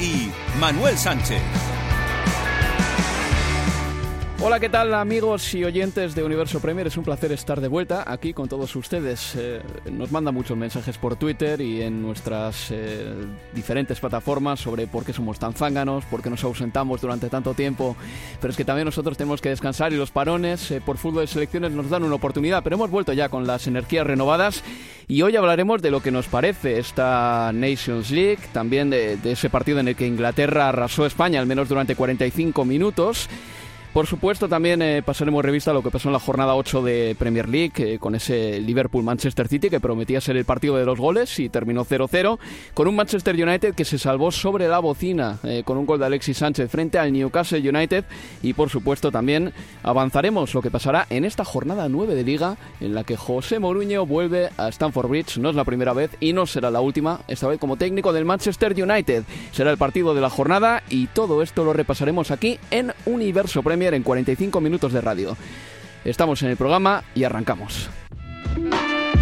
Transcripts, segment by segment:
y Manuel Sánchez. Hola, ¿qué tal amigos y oyentes de Universo Premier? Es un placer estar de vuelta aquí con todos ustedes. Eh, nos mandan muchos mensajes por Twitter y en nuestras eh, diferentes plataformas sobre por qué somos tan zánganos, por qué nos ausentamos durante tanto tiempo. Pero es que también nosotros tenemos que descansar y los parones eh, por fútbol de selecciones nos dan una oportunidad. Pero hemos vuelto ya con las energías renovadas y hoy hablaremos de lo que nos parece esta Nations League, también de, de ese partido en el que Inglaterra arrasó España al menos durante 45 minutos. Por supuesto, también eh, pasaremos revista a lo que pasó en la jornada 8 de Premier League, eh, con ese Liverpool-Manchester City que prometía ser el partido de los goles y terminó 0-0, con un Manchester United que se salvó sobre la bocina, eh, con un gol de Alexis Sánchez frente al Newcastle United, y por supuesto también avanzaremos lo que pasará en esta jornada 9 de Liga, en la que José Mourinho vuelve a Stamford Bridge, no es la primera vez y no será la última, esta vez como técnico del Manchester United. Será el partido de la jornada y todo esto lo repasaremos aquí en Universo Premier en 45 minutos de radio. Estamos en el programa y arrancamos.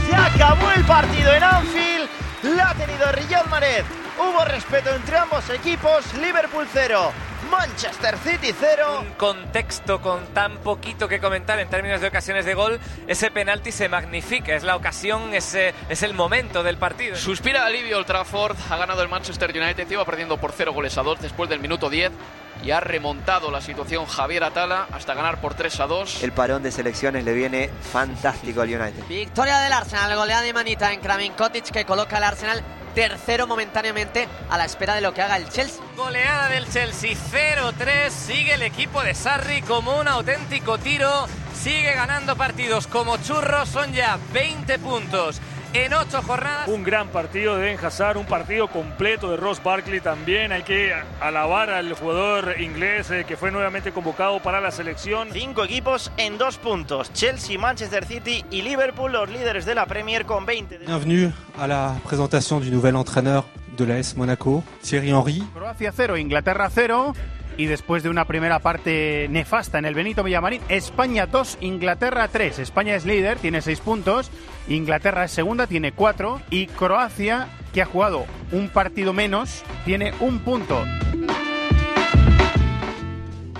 Se acabó el partido en Anfield, la ha tenido Riyad Mahrez. Hubo respeto entre ambos equipos, Liverpool 0, Manchester City 0. Un contexto con tan poquito que comentar en términos de ocasiones de gol, ese penalti se magnifica, es la ocasión, es, es el momento del partido. Suspira alivio Old Trafford, ha ganado el Manchester United, iba perdiendo por 0 goles a 2 después del minuto 10 y ha remontado la situación Javier Atala hasta ganar por 3 a 2. El parón de selecciones le viene fantástico al United. Victoria del Arsenal, goleada de manita en Kramin que coloca al Arsenal tercero momentáneamente a la espera de lo que haga el Chelsea. Goleada del Chelsea 0-3, sigue el equipo de Sarri como un auténtico tiro, sigue ganando partidos como churros, son ya 20 puntos en ocho jornadas. Un gran partido de Ben Hazard, un partido completo de Ross Barkley también. Hay que alabar al jugador inglés eh, que fue nuevamente convocado para la selección. Cinco equipos en dos puntos: Chelsea, Manchester City y Liverpool, los líderes de la Premier con 20. Bienvenue a la presentación du nouvel entraîneur de la S Monaco, Thierry Henry. Croacia 0, Inglaterra 0 y después de una primera parte nefasta en el Benito Villamarín, España 2, Inglaterra 3. España es líder, tiene 6 puntos, Inglaterra es segunda, tiene 4 y Croacia, que ha jugado un partido menos, tiene un punto.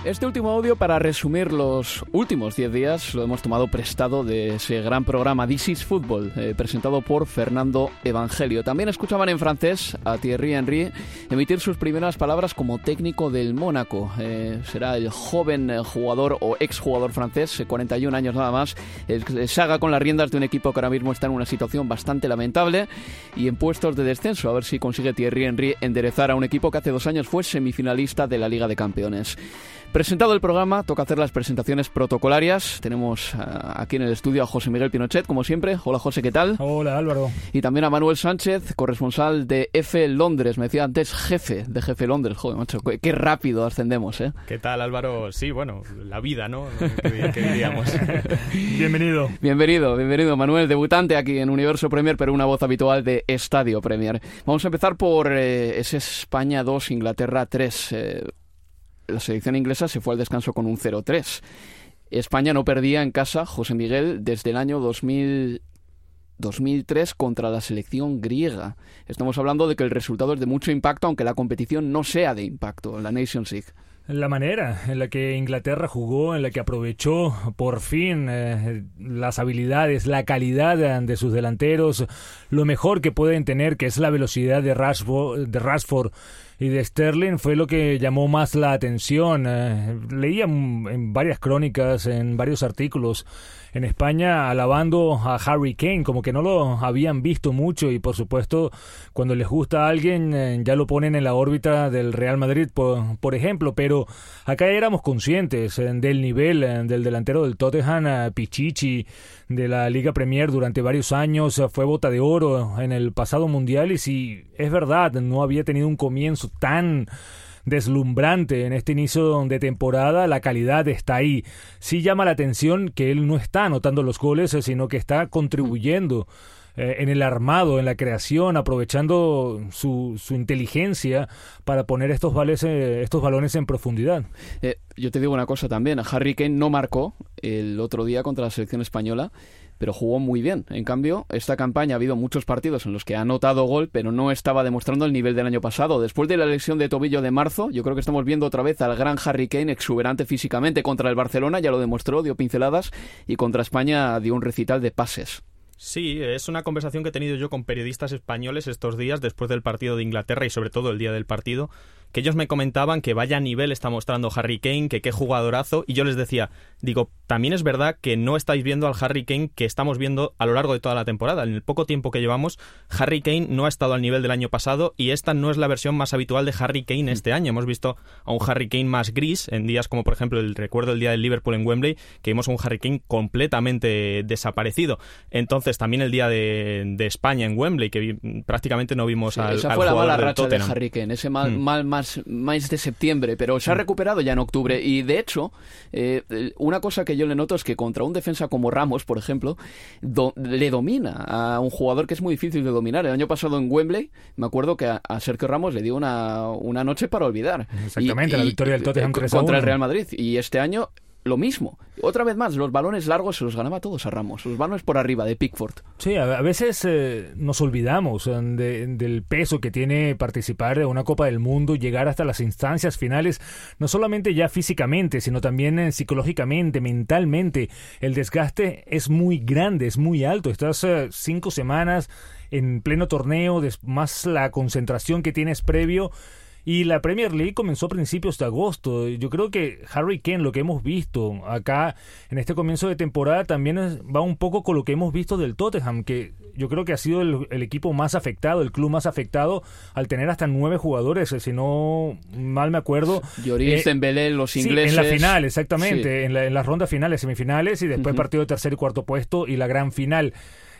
Este último audio para resumir los últimos 10 días lo hemos tomado prestado de ese gran programa This is Football, eh, presentado por Fernando Evangelio. También escuchaban en francés a Thierry Henry emitir sus primeras palabras como técnico del Mónaco. Eh, será el joven jugador o exjugador francés, 41 años nada más, se haga con las riendas de un equipo que ahora mismo está en una situación bastante lamentable y en puestos de descenso. A ver si consigue Thierry Henry enderezar a un equipo que hace dos años fue semifinalista de la Liga de Campeones. Presentado el programa, toca hacer las presentaciones protocolarias. Tenemos ah, aquí en el estudio a José Miguel Pinochet, como siempre. Hola José, ¿qué tal? Hola Álvaro. Y también a Manuel Sánchez, corresponsal de F Londres. Me decía antes jefe de Jefe Londres. Joder, macho, qué, qué rápido ascendemos, ¿eh? ¿Qué tal Álvaro? Sí, bueno, la vida, ¿no? ¿Qué diríamos? bienvenido. Bienvenido, bienvenido Manuel, debutante aquí en Universo Premier, pero una voz habitual de Estadio Premier. Vamos a empezar por eh, ese España 2, Inglaterra 3. Eh, la selección inglesa se fue al descanso con un 0-3. España no perdía en casa, José Miguel, desde el año 2000, 2003 contra la selección griega. Estamos hablando de que el resultado es de mucho impacto, aunque la competición no sea de impacto, la Nations League. La manera en la que Inglaterra jugó, en la que aprovechó por fin eh, las habilidades, la calidad de, sus delanteros, lo mejor que pueden tener, que es la velocidad de Rashford y de Sterling fue lo que llamó más la atención. Eh, leía en varias crónicas, en varios artículos en España alabando a Harry Kane, como que no lo habían visto mucho y por supuesto cuando les gusta a alguien eh, ya lo ponen en la órbita del Real Madrid, por, por ejemplo, pero acá éramos conscientes eh, del nivel del delantero del Tottenham, Pichichi, de la Liga Premier durante varios años, fue bota de oro en el pasado mundial. Y si es verdad, no había tenido un comienzo tan deslumbrante en este inicio de temporada, la calidad está ahí. Sí llama la atención que él no está anotando los goles, sino que está contribuyendo eh, en el armado, en la creación, aprovechando su, su inteligencia para poner estos, vales, eh, estos balones en profundidad. Eh, yo te digo una cosa también, Harry Kane no marcó el otro día contra la selección española pero jugó muy bien. En cambio, esta campaña ha habido muchos partidos en los que ha anotado gol, pero no estaba demostrando el nivel del año pasado. Después de la lesión de tobillo de marzo, yo creo que estamos viendo otra vez al gran Harry Kane exuberante físicamente contra el Barcelona, ya lo demostró, dio pinceladas, y contra España dio un recital de pases. Sí, es una conversación que he tenido yo con periodistas españoles estos días después del partido de Inglaterra y sobre todo el día del partido, que ellos me comentaban que vaya nivel está mostrando Harry Kane, que qué jugadorazo, y yo les decía, digo, también es verdad que no estáis viendo al Harry Kane que estamos viendo a lo largo de toda la temporada. En el poco tiempo que llevamos, Harry Kane no ha estado al nivel del año pasado y esta no es la versión más habitual de Harry Kane este año. Hemos visto a un Harry Kane más gris en días como por ejemplo el recuerdo del día del Liverpool en Wembley, que vimos a un Harry Kane completamente desaparecido. Entonces también el día de, España en Wembley, que prácticamente no vimos al, esa fue la mala racha de Harry Kane, ese mal, mm. mal más, más de septiembre, pero se ha mm. recuperado ya en octubre y de hecho eh, una cosa que yo le noto es que contra un defensa como Ramos, por ejemplo, le domina a un jugador que es muy difícil de dominar. El año pasado en Wembley, me acuerdo que a, Sergio Ramos le dio una, una noche para olvidar. Exactamente, la victoria del Tottenham contra el Real Madrid. Y este año lo mismo. Otra vez más, los balones largos se los ganaba todos a Ramos, los balones por arriba de Pickford. Sí, a, veces eh, nos olvidamos eh, del peso que tiene participar de una Copa del Mundo, llegar hasta las instancias finales, no solamente ya físicamente, sino también eh, psicológicamente, mentalmente. El desgaste es muy grande, es muy alto. Estás cinco semanas en pleno torneo, más la concentración que tienes previo y la Premier League comenzó a principios de agosto. Yo creo que Harry Kane, lo que hemos visto acá en este comienzo de temporada, también va un poco con lo que hemos visto del Tottenham, que yo creo que ha sido el, equipo más afectado, el club más afectado, al tener hasta nueve jugadores, si no mal me acuerdo. Lloris, eh, los ingleses. en la final, exactamente, en, en las rondas finales, semifinales y después partido de tercer y cuarto puesto y la gran final.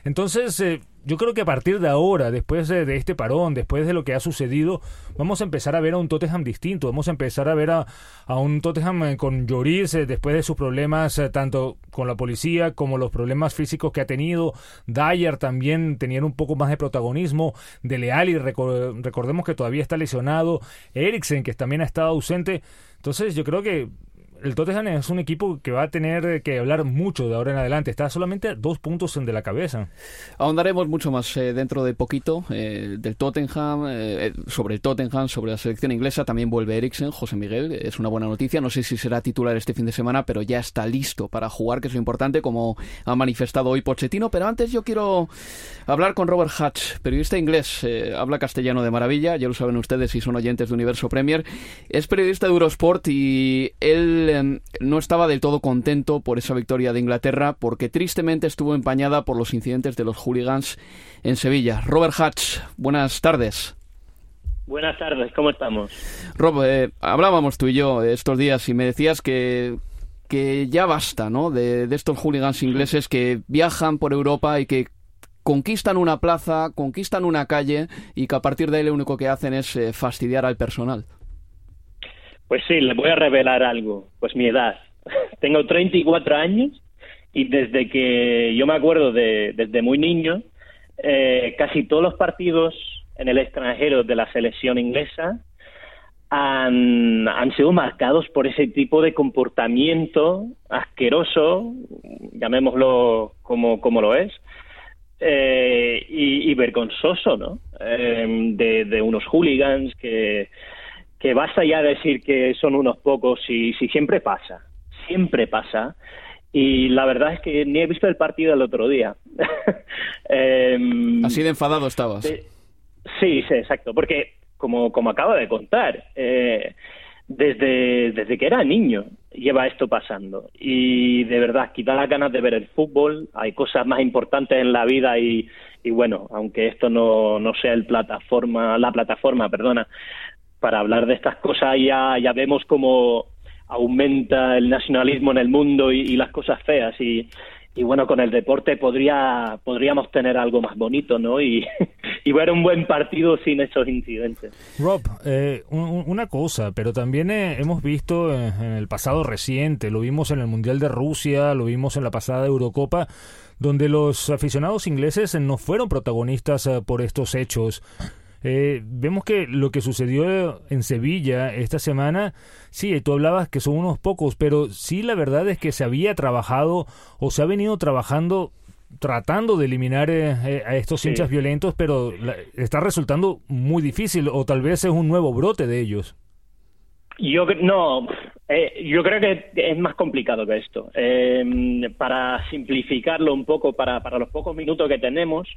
Entonces, eh, yo creo que a partir de ahora, después de, este parón, después de lo que ha sucedido, vamos a empezar a ver a un Tottenham distinto. Vamos a empezar a ver a, un Tottenham eh, con Lloris eh, después de sus problemas, tanto con la policía como los problemas físicos que ha tenido. Dyer también tenía un poco más de protagonismo. De Leali, recordemos que todavía está lesionado. Eriksen, que también ha estado ausente. Entonces, yo creo que el Tottenham es un equipo que va a tener que hablar mucho de ahora en adelante. Está solamente a dos puntos de la cabeza. Ahondaremos mucho más eh, dentro de poquito eh, del Tottenham, eh, sobre el Tottenham, sobre la selección inglesa. También vuelve Eriksen, José Miguel. Es una buena noticia. No sé si será titular este fin de semana, pero ya está listo para jugar, que es lo importante, como ha manifestado hoy Pochettino. Pero antes yo quiero hablar con Robert Hatch, periodista inglés. habla castellano de maravilla. Ya lo saben ustedes si son oyentes de Universo Premier. Es periodista de Eurosport y él Em, no estaba del todo contento por esa victoria de Inglaterra porque tristemente estuvo empañada por los incidentes de los hooligans en Sevilla. Robert Hatch, buenas tardes. Buenas tardes, ¿cómo estamos? Rob, eh, hablábamos tú y yo estos días y me decías que, que ya basta, ¿no? De, de estos hooligans ingleses que viajan por Europa y que conquistan una plaza, conquistan una calle y que a partir de ahí lo único que hacen es eh, fastidiar al personal. Pues sí, les voy a revelar algo. Pues mi edad. Tengo 34 años y desde que yo me acuerdo de, desde muy niño, eh, casi todos los partidos en el extranjero de la selección inglesa han, han sido marcados por ese tipo de comportamiento asqueroso, llamémoslo como, como lo es, eh, y, y, vergonzoso, ¿no? Eh, de, de, unos hooligans que, que basta ya decir que son unos pocos y si siempre pasa, siempre pasa. Y la verdad es que ni he visto el partido el otro día. eh, Así de enfadado estabas. sí, sí, exacto. Porque, como, como acabo de contar, eh, desde, desde que era niño lleva esto pasando. Y de verdad, quita las ganas de ver el fútbol. Hay cosas más importantes en la vida y, y bueno, aunque esto no, no sea el plataforma, la plataforma, perdona, para hablar de estas cosas ya, ya vemos cómo aumenta el nacionalismo en el mundo y, las cosas feas y, y bueno, con el deporte podría, podríamos tener algo más bonito, ¿no? Y, y ver un buen partido sin esos incidentes. Rob, eh, un, una cosa, pero también eh, hemos visto en, en el pasado reciente, lo vimos en el Mundial de Rusia, lo vimos en la pasada Eurocopa, donde los aficionados ingleses no fueron protagonistas uh, por estos hechos. Eh, vemos que lo que sucedió en Sevilla esta semana, sí, tú hablabas que son unos pocos, pero sí la verdad es que se había trabajado o se ha venido trabajando tratando de eliminar eh, a estos hinchas violentos, pero la, está resultando muy difícil o tal vez es un nuevo brote de ellos. Yo no, eh, yo creo que es más complicado que esto. Eh, para simplificarlo un poco, para, para los pocos minutos que tenemos,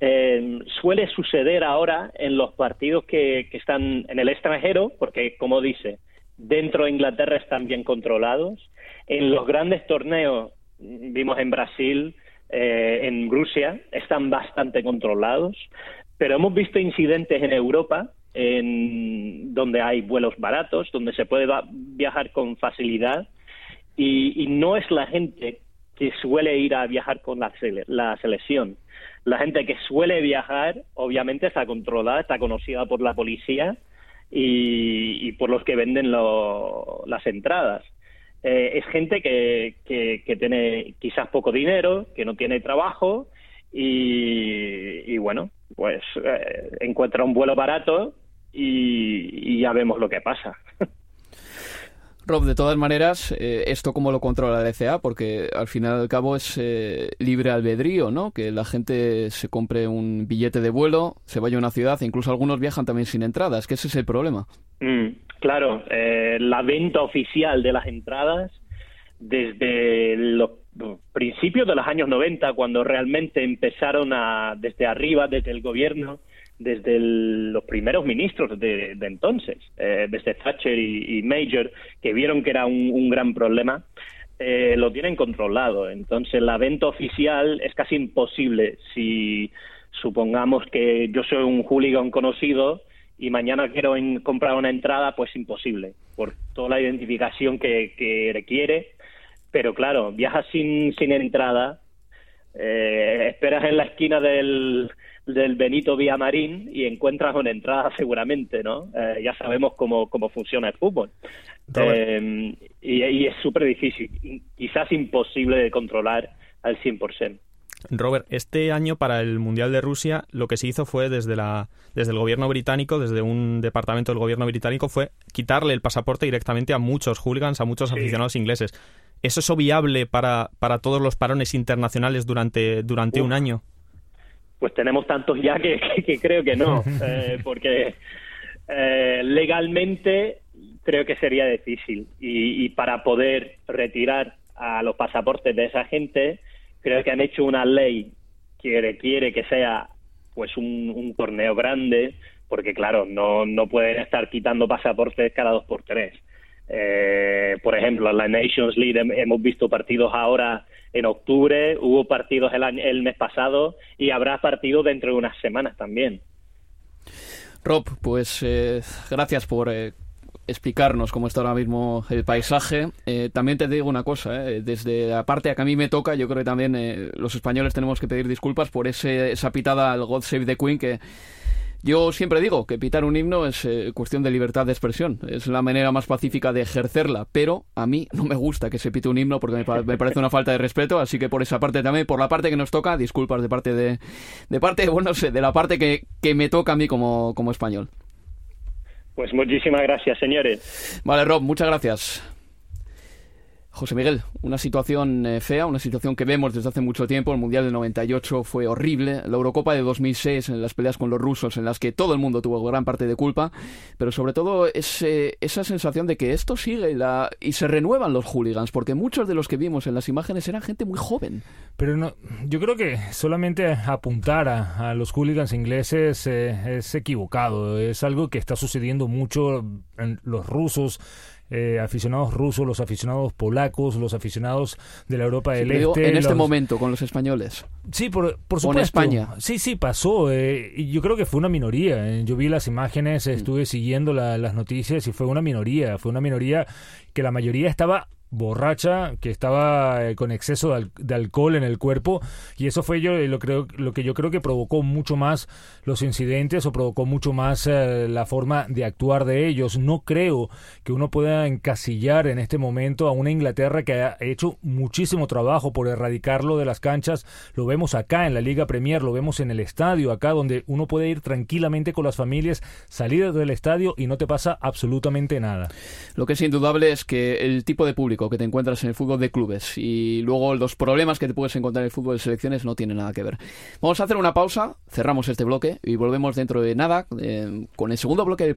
eh, suele suceder ahora en los partidos que, están en el extranjero, porque como dice, dentro de Inglaterra están bien controlados. En los grandes torneos, vimos en Brasil, eh, en Rusia, están bastante controlados. Pero hemos visto incidentes en Europa en donde hay vuelos baratos, donde se puede viajar con facilidad y, y no es la gente que suele ir a viajar con la, sele la selección la gente que suele viajar, obviamente, está controlada, está conocida por la policía y, por los que venden lo, las entradas. Eh, es gente que, que, que, tiene quizás poco dinero, que no tiene trabajo y, y bueno, pues eh, encuentra un vuelo barato y, y ya vemos lo que pasa. Rob, de todas maneras, eh, ¿esto cómo lo controla la LCA? Porque al final al cabo es eh, libre albedrío, ¿no? Que la gente se compre un billete de vuelo, se vaya a una ciudad, incluso algunos viajan también sin entradas, que ese es el problema. Mm, claro, eh, la venta oficial de las entradas desde los principios de los años 90, cuando realmente empezaron a, desde arriba, desde el gobierno, desde los primeros ministros de, de entonces, eh, desde Thatcher y, y, Major, que vieron que era un, un gran problema, eh, lo tienen controlado. Entonces, la venta oficial es casi imposible. Si supongamos que yo soy un hooligan conocido y mañana quiero en, comprar una entrada, pues imposible, por toda la identificación que, que requiere. Pero claro, viajas sin, sin entrada, eh, esperas en la esquina del del Benito Villamarín y encuentras una entrada seguramente, ¿no? Eh, ya sabemos cómo, cómo funciona el fútbol. Eh, y, y, es súper difícil, quizás imposible de controlar al 100%. Robert, este año para el Mundial de Rusia lo que se hizo fue desde, la, desde el gobierno británico, desde un departamento del gobierno británico, fue quitarle el pasaporte directamente a muchos hooligans, a muchos sí. aficionados ingleses. ¿Es eso viable para, para todos los parones internacionales durante, durante un año? Pues tenemos tantos ya que, que, que creo que no, eh, porque eh, legalmente creo que sería difícil y, y, para poder retirar a los pasaportes de esa gente, creo que han hecho una ley que requiere que sea pues un, un torneo grande, porque claro, no, no pueden estar quitando pasaportes cada dos por tres. Eh, por ejemplo, en la Nations League hemos visto partidos ahora en octubre, hubo partidos el, año, el mes pasado y habrá partidos dentro de unas semanas también. Rob, pues eh, gracias por eh, explicarnos cómo está ahora mismo el paisaje. Eh, también te digo una cosa, eh, desde la parte a que a mí me toca, yo creo que también eh, los españoles tenemos que pedir disculpas por ese, esa pitada al God Save the Queen que yo siempre digo que pitar un himno es eh, cuestión de libertad de expresión, es la manera más pacífica de ejercerla, pero a mí no me gusta que se pite un himno porque me, pa- me parece una falta de respeto, así que por esa parte también, por la parte que nos toca, disculpas de parte de, de parte, bueno, no sé, de la parte que, que me toca a mí como, como español. Pues muchísimas gracias, señores. Vale, Rob, muchas gracias. José Miguel, una situación eh, fea, una situación que vemos desde hace mucho tiempo. El Mundial del 98 fue horrible. La Eurocopa de 2006, en las peleas con los rusos, en las que todo el mundo tuvo gran parte de culpa. Pero sobre todo esa sensación de que esto sigue y, se renuevan los hooligans, porque muchos de los que vimos en las imágenes eran gente muy joven. Pero no, yo creo que solamente apuntar a, a los hooligans ingleses eh, es equivocado. Es algo que está sucediendo mucho en los rusos. Eh, aficionados rusos, los aficionados polacos, los aficionados de la Europa Sí, del digo, Este. en este momento, con los españoles. Sí, por, por supuesto. España. Sí, sí, pasó. eh, y yo creo que fue una minoría. eh. Yo vi las Mm. imágenes, estuve siguiendo la- las noticias y fue una minoría. Fue una minoría que la mayoría estaba borracha, que estaba eh, con exceso de, al- de alcohol en el cuerpo y eso fue yo eh, lo creo lo que yo creo que provocó mucho más los incidentes o provocó mucho más eh, la forma de actuar de ellos. No creo que uno pueda encasillar en este momento a una Inglaterra que ha hecho muchísimo trabajo por erradicarlo de las canchas. Lo vemos acá en la Liga Premier, lo vemos en el estadio acá donde uno puede ir tranquilamente con las familias, salir del estadio y no te pasa absolutamente nada. Lo que es indudable es que el tipo de público que te encuentras en el fútbol de clubes y luego los problemas que te puedes encontrar en el fútbol de selecciones no tienen nada que ver. Vamos a hacer una pausa, cerramos este bloque y volvemos dentro de nada eh, con el segundo bloque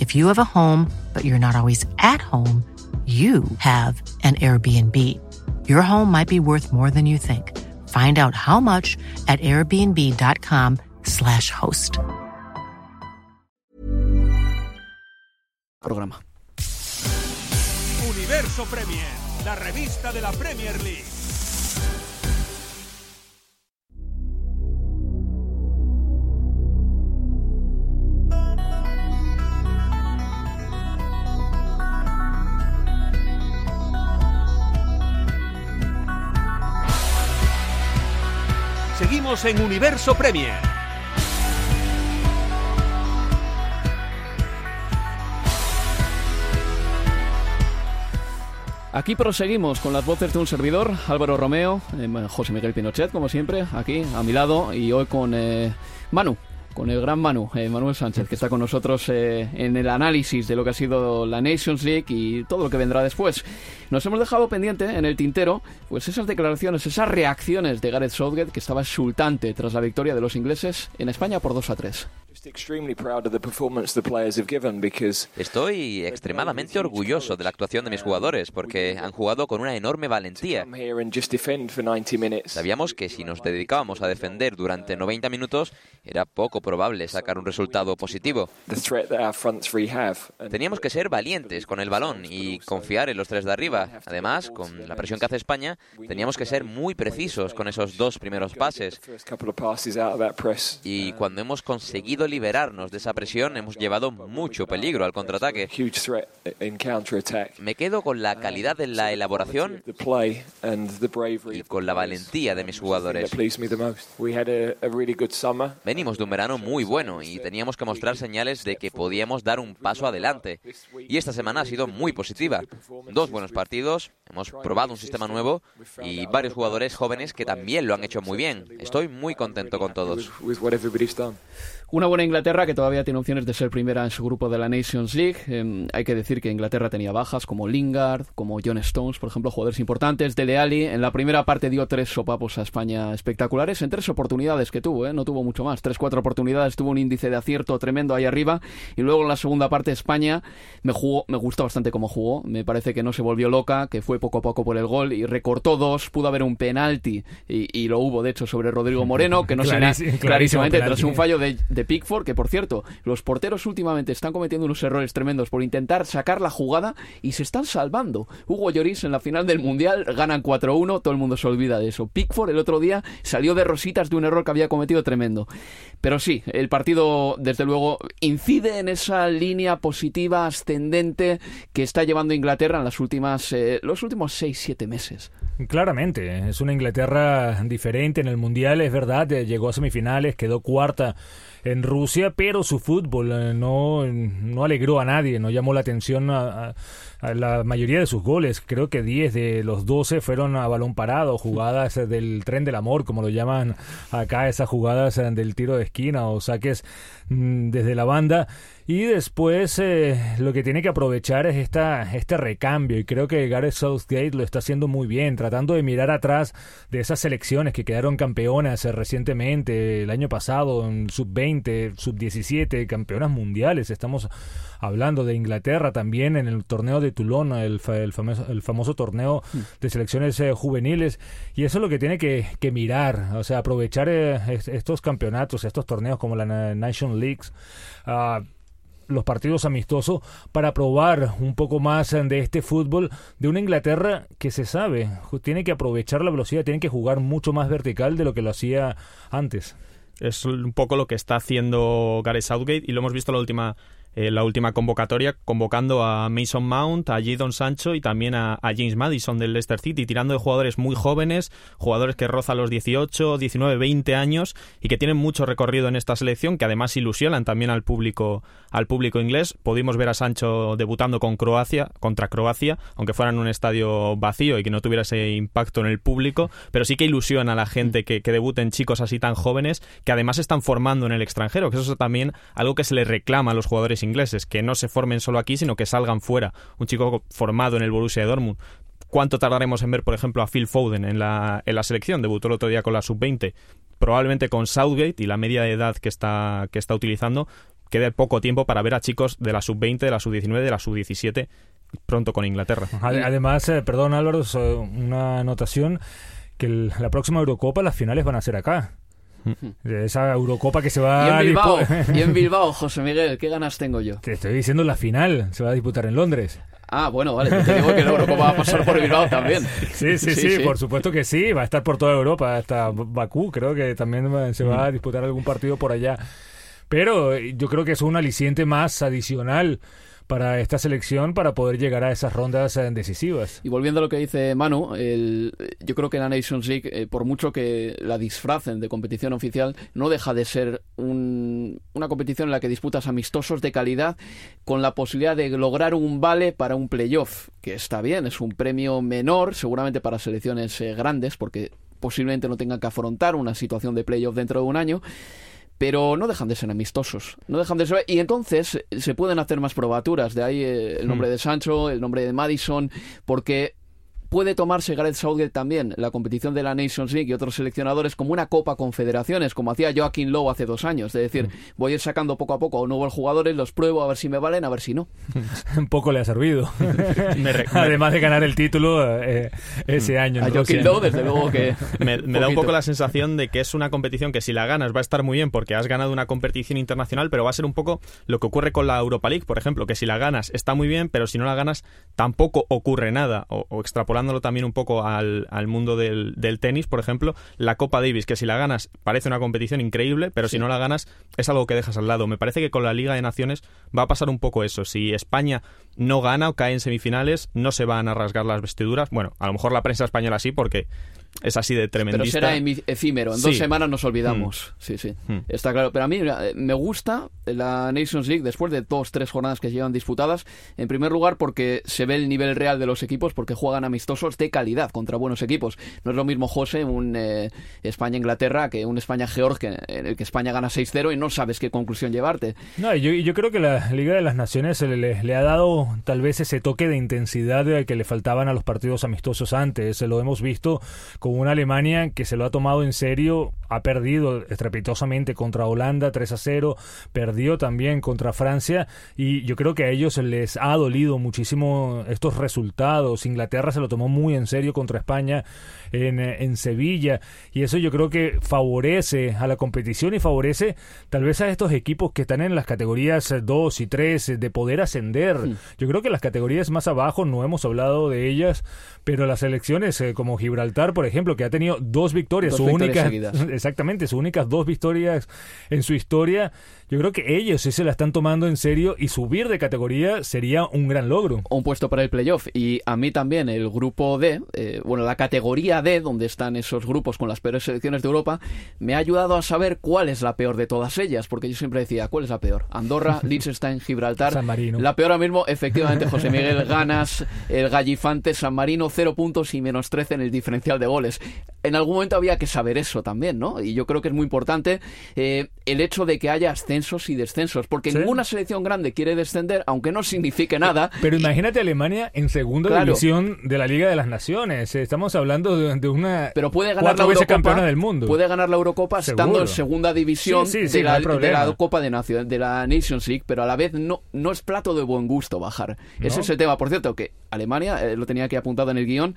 If you have a home, but you're not always at home, you have an Airbnb. Your home might be worth more than you think. Find out how much at airbnb.com/slash host. programa. Universo Premier, la revista de la Premier League. Seguimos en Universo Premier. Aquí proseguimos con las voces de un servidor, Álvaro Romeo, eh, José Miguel Pinochet, como siempre, aquí a mi lado, y hoy con eh, Manu, con el gran Manu, eh, Manuel Sánchez, que está con nosotros eh, en el análisis de lo que ha sido la Nations League y todo lo que vendrá después. Nos hemos dejado pendiente en el tintero, pues esas declaraciones, esas reacciones de Gareth Southgate, que estaba exultante tras la victoria de los ingleses en España por 2 a 3. Estoy extremadamente orgulloso de la actuación de mis jugadores porque han jugado con una enorme valentía. Sabíamos que si nos dedicábamos a defender durante 90 minutos era poco probable sacar un resultado positivo. Teníamos que ser valientes con el balón y confiar en los tres de arriba. Además, con la presión que hace España, teníamos que ser muy precisos con esos dos primeros pases. Y cuando hemos conseguido liberarnos de esa presión, hemos llevado mucho peligro al contraataque. Me quedo con la calidad de la elaboración y con la valentía de mis jugadores. Venimos de un verano muy bueno y teníamos que mostrar señales de que podíamos dar un paso adelante. Y esta semana ha sido muy positiva. Dos buenos partidos, hemos probado un sistema nuevo y varios jugadores jóvenes que también lo han hecho muy bien. Estoy muy contento con todos. Una buena Inglaterra que todavía tiene opciones de ser primera en su grupo de la Nations League. Em, hay que decir que Inglaterra tenía bajas como Lingard, como John Stones, por ejemplo, jugadores importantes. Dele Ali en la primera parte dio tres sopapos a España espectaculares en tres oportunidades que tuvo, ¿eh? no tuvo mucho más. Tres, cuatro oportunidades, tuvo un índice de acierto tremendo ahí arriba. Y luego en la segunda parte España me jugó, me gustó bastante cómo jugó. Me parece que no se volvió loca, que fue poco a poco por el gol y recortó dos. Pudo haber un penalti y, lo hubo de hecho sobre Rodrigo Moreno, que no se clarísimamente tras un fallo de Pickford, que por cierto, los porteros últimamente están cometiendo unos errores tremendos por intentar sacar la jugada y se están salvando. Hugo Lloris en la final del Mundial ganan 4-1, todo el mundo se olvida de eso. Pickford el otro día salió de rositas de un error que había cometido tremendo. Pero sí, el partido desde luego incide en esa línea positiva ascendente que está llevando Inglaterra en las últimas eh, los últimos 6-7 meses. Claramente, es una Inglaterra diferente en el Mundial, es verdad, llegó a semifinales, quedó cuarta en Rusia, pero su fútbol eh, no, no alegró a nadie, no llamó la atención a, la mayoría de sus goles. Creo que 10 de los 12 fueron a balón parado, jugadas del tren del amor, como lo llaman acá, esas jugadas del tiro de esquina o saques mm, desde la banda. Y después eh, lo que tiene que aprovechar es esta, este recambio y creo que Gareth Southgate lo está haciendo muy bien, tratando de mirar atrás de esas selecciones que quedaron campeonas eh, recientemente, el año pasado, en sub-20, sub-17, campeonas mundiales. Estamos hablando de Inglaterra también en el torneo de Toulon, el, famoso, el famoso, torneo de selecciones eh, juveniles. Y eso es lo que tiene que, mirar, o sea, aprovechar estos campeonatos, estos torneos como la Nation Leagues. Uh, los partidos amistosos para probar un poco más de este fútbol de una Inglaterra que se sabe, tiene que aprovechar la velocidad, tiene que jugar mucho más vertical de lo que lo hacía antes. Es un poco lo que está haciendo Gareth Southgate y lo hemos visto la última eh, la última convocatoria, convocando a Mason Mount, a Jadon Sancho y también a, James Madison del Leicester City, tirando de jugadores muy jóvenes, jugadores que rozan los 18, 19, 20 años y que tienen mucho recorrido en esta selección, que además ilusionan también al público, al público inglés. Pudimos ver a Sancho debutando con Croacia, contra Croacia, aunque fuera en un estadio vacío y que no tuviera ese impacto en el público, pero sí que ilusiona a la gente que, que debuten chicos así tan jóvenes, que además están formando en el extranjero, que eso es también algo que se le reclama a los jugadores ingleses, que no se formen solo aquí, sino que salgan fuera. Un chico formado en el Borussia Dortmund. ¿Cuánto tardaremos en ver, por ejemplo, a Phil Foden en la, en la selección? Debutó el otro día con la sub-20. Probablemente con Southgate y la media de edad que está, que está utilizando, quede poco tiempo para ver a chicos de la sub-20, de la sub-19, de la sub-17 pronto con Inglaterra. Además, eh, perdón Álvaro, una anotación, que la próxima Eurocopa las finales van a ser acá. De esa Eurocopa que se va y en Bilbao, y en Bilbao, José Miguel, ¿qué ganas tengo yo? Te estoy diciendo la final, se va a disputar en Londres. Ah, bueno, vale, te digo que la Eurocopa va a pasar por Bilbao también. Sí, sí, sí, por supuesto que sí, va a estar por toda Europa, hasta Bakú, creo que también se va a disputar algún partido por allá. Pero yo creo que es un aliciente más adicional para esta selección para poder llegar a esas rondas eh, decisivas. Y volviendo a lo que dice Manu, yo creo que la Nations League, eh, por mucho que la disfracen de competición oficial, no deja de ser una competición en la que disputas amistosos de calidad con la posibilidad de lograr un vale para un playoff, que está bien, es un premio menor, seguramente para selecciones eh, grandes, porque posiblemente no tengan que afrontar una situación de playoff dentro de un año pero no dejan de ser amistosos, no dejan de ser y entonces eh, se pueden hacer más probaturas, de ahí eh, el nombre hmm. de Sancho, el nombre de Madison, porque puede tomarse Gareth Southgate también la competición de la Nations League y otros seleccionadores como una Copa Confederaciones, como hacía Joaquín Lowe hace dos años. Es decir, mm. voy a ir sacando poco a poco nuevos jugadores, los pruebo a ver si me valen, a ver si no. Un poco le ha servido. Además de ganar el título eh, ese mm. año. A Joaquín Lowe, desde luego que... me, da un poco la sensación de que es una competición que si la ganas va a estar muy bien porque has ganado una competición internacional, pero va a ser un poco lo que ocurre con la Europa League, por ejemplo, que si la ganas está muy bien, pero si no la ganas tampoco ocurre nada. O, también un poco al, mundo del, tenis, por ejemplo, la Copa Davis, que si la ganas parece una competición increíble, pero si no la ganas es algo que dejas al lado. Me parece que con la Liga de Naciones va a pasar un poco eso. Si España no gana o cae en semifinales, no se van a rasgar las vestiduras. Bueno, a lo mejor la prensa española sí, porque es así de tremendista. Pero será efímero, en dos semanas nos olvidamos. Mm. Sí, sí, mm. está claro. Pero a mí eh, me gusta la Nations League después de dos, tres jornadas que llevan disputadas. En primer lugar porque se ve el nivel real de los equipos, porque juegan amistosos de calidad contra buenos equipos. No es lo mismo, José, un eh, España-Inglaterra que un España-Georgia, en el que España gana 6-0 y no sabes qué conclusión llevarte. No, yo, yo creo que la Liga de las Naciones le, le, ha dado tal vez ese toque de intensidad que le faltaban a los partidos amistosos antes. Se lo hemos visto con una Alemania que se lo ha tomado en serio, ha perdido estrepitosamente contra Holanda 3 a 0, perdió también contra Francia y yo creo que a ellos les ha dolido muchísimo estos resultados. Inglaterra se lo tomó muy en serio contra España en, en Sevilla. Y eso yo creo que favorece a la competición y favorece tal vez a estos equipos que están en las categorías 2 y 3 de poder ascender. Yo creo que las categorías más abajo no hemos hablado de ellas, pero las elecciones eh, como Gibraltar, por ejemplo, que ha tenido dos victorias, exactamente, sus únicas dos victorias en su historia, yo creo que ellos sí se la están tomando en serio y subir de categoría sería un gran logro. Un puesto para el playoff. Y a mí también el grupo D, eh, bueno, la categoría D, donde están esos grupos con las peores selecciones de Europa, me ha ayudado a saber cuál es la peor de todas ellas, porque yo siempre decía, ¿cuál es la peor? Andorra, Liechtenstein, Gibraltar. San Marino. La peor ahora mismo, efectivamente, José Miguel, ganas el Gallifante, San Marino, cero puntos y menos 13 en el diferencial de goles. En algún momento había que saber eso también, ¿no? Y yo creo que es muy importante eh, el hecho de que haya ascenso y descensos, porque ninguna selección grande quiere descender, aunque no signifique nada. Pero imagínate Alemania en segunda división de la Liga de las Naciones. Estamos hablando de, una pero puede ganar la Eurocopa, campeona del mundo. Puede ganar la Eurocopa estando en segunda división de, la, Copa de Nación, de la Nations League, pero a la vez no, no es plato de buen gusto bajar. Ese es el tema. Por cierto, que Alemania, eh, lo tenía aquí apuntado en el guion,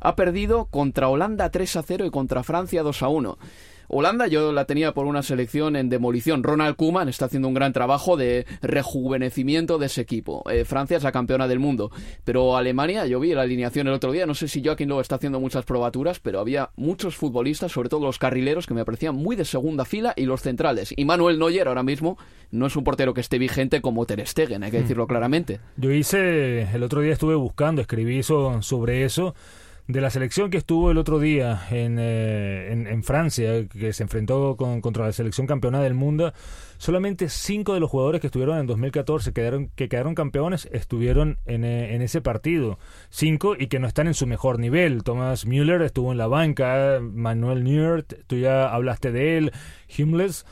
ha perdido contra Holanda 3 a 0 y contra Francia 2 a 1. Holanda yo la tenía por una selección en demolición. Ronald Koeman está haciendo un gran trabajo de rejuvenecimiento de ese equipo. Eh, Francia es la campeona del mundo. Pero Alemania, yo vi la alineación el otro día, no sé si Joaquín lo está haciendo muchas probaturas, pero había muchos futbolistas, sobre todo los carrileros, que me parecían muy de segunda fila y los centrales. Y Manuel Neuer ahora mismo no es un portero que esté vigente como Ter Stegen, hay que hmm. decirlo claramente. Yo hice, el otro día estuve buscando, escribí sobre eso de la selección que estuvo el otro día en, eh, en, Francia, que se enfrentó con, contra la selección campeona del mundo, solamente cinco de los jugadores que estuvieron en 2014, quedaron, que quedaron campeones, estuvieron en, eh, en, ese partido. Cinco y que no están en su mejor nivel. Thomas Müller estuvo en la banca, Manuel Neuer, tú ya hablaste de él, Himmels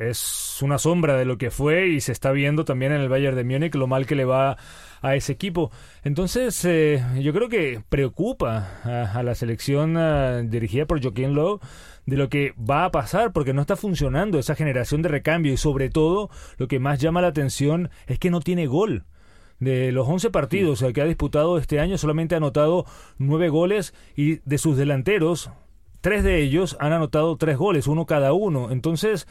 es una sombra de lo que fue y se está viendo también en el Bayern de Múnich lo mal que le va a ese equipo. Entonces, eh, yo creo que preocupa a, la selección eh, dirigida por Joaquín Lowe de lo que va a pasar porque no está funcionando esa generación de recambio y sobre todo lo que más llama la atención es que no tiene gol. De los 11 partidos que ha disputado este año solamente ha anotado 9 goles y de sus delanteros, tres de ellos han anotado 3 goles, uno cada uno. Entonces,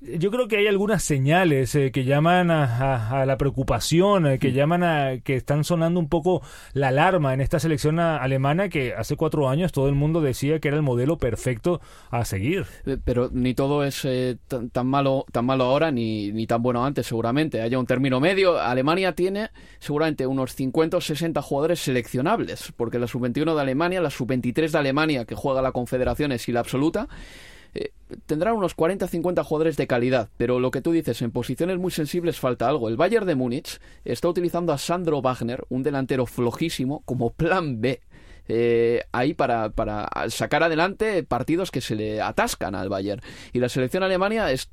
yo creo que hay algunas señales eh, que llaman a, la preocupación, eh, que llaman a que están sonando un poco la alarma en esta selección alemana que hace cuatro años todo el mundo decía que era el modelo perfecto a seguir. Eh, pero ni todo es tan, malo, tan malo ahora ni, ni tan bueno antes, seguramente. Haya un término medio. Alemania tiene seguramente unos 50 o 60 jugadores seleccionables, porque la sub-21 de Alemania, la sub-23 de Alemania que juega la Confederaciones y la absoluta eh, tendrá unos 40-50 jugadores de calidad, pero lo que tú dices, en posiciones muy sensibles falta algo. El Bayern de Múnich está utilizando a Sandro Wagner, un delantero flojísimo, como plan B. Eh, ahí para, para, sacar adelante partidos que se le atascan al Bayern. Y la selección alemania es,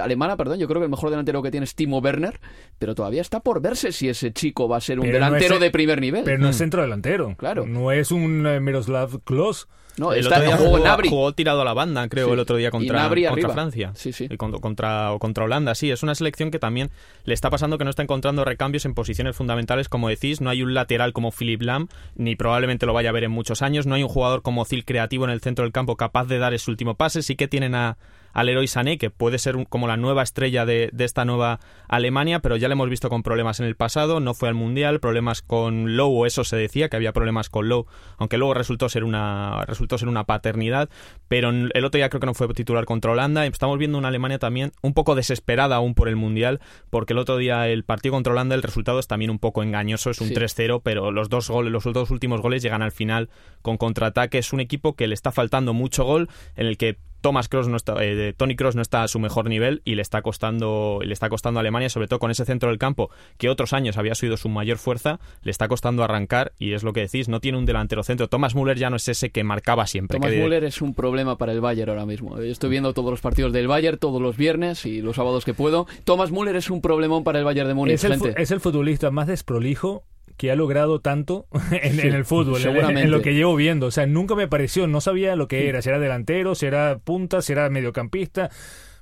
alemana, perdón, yo creo que el mejor delantero que tiene es Timo Werner, pero todavía está por verse si ese chico va a ser un delantero de primer nivel. Pero no es centro delantero. Claro. No es un eh, Miroslav Klose. No, el está, otro día jugó, jugó, jugó, tirado a la banda, creo, Sí. el otro día contra. Francia. Sí, sí. Y contra, contra, o contra Holanda, sí. Es una selección que también le está pasando que no está encontrando recambios en posiciones fundamentales, como decís. No hay un lateral como Philip Lam, ni probablemente lo vaya a ver en muchos años. No hay un jugador como Zil creativo en el centro del campo capaz de dar ese último pase. Sí que tienen a al Leroy Sané, que puede ser un- como la nueva estrella de, de esta nueva Alemania, pero ya le hemos visto con problemas en el pasado, no fue al Mundial, problemas con Lowe, o eso se decía, que había problemas con Lowe, aunque luego resultó ser una, resultó ser una paternidad, pero el otro día creo que no fue titular contra Holanda, estamos viendo una Alemania también un poco desesperada aún por el Mundial, porque el otro día el partido contra Holanda, el resultado es también un poco engañoso, es un Sí. 3-0, pero los dos goles, los dos últimos goles llegan al final con contraataque, es un equipo que le está faltando mucho gol, en el que Thomas Cross no está, eh, Tony Cross no está a su mejor nivel y le está costando le está costando a Alemania sobre todo con ese centro del campo que otros años había sido su mayor fuerza le está costando arrancar y es lo que decís no tiene un delantero centro Thomas Müller ya no es ese que marcaba siempre Thomas que- Müller es un problema para el Bayern ahora mismo. Yo estoy viendo todos los partidos del Bayern todos los viernes y los sábados que puedo. Thomas Müller es un problemón para el Bayern de Múnich, Es el, es el futbolista más desprolijo que ha logrado tanto en, Sí, en el fútbol, en- seguramente. en, lo que llevo viendo. O sea, nunca me pareció, no sabía lo que era, si era delantero, si era punta, si era mediocampista,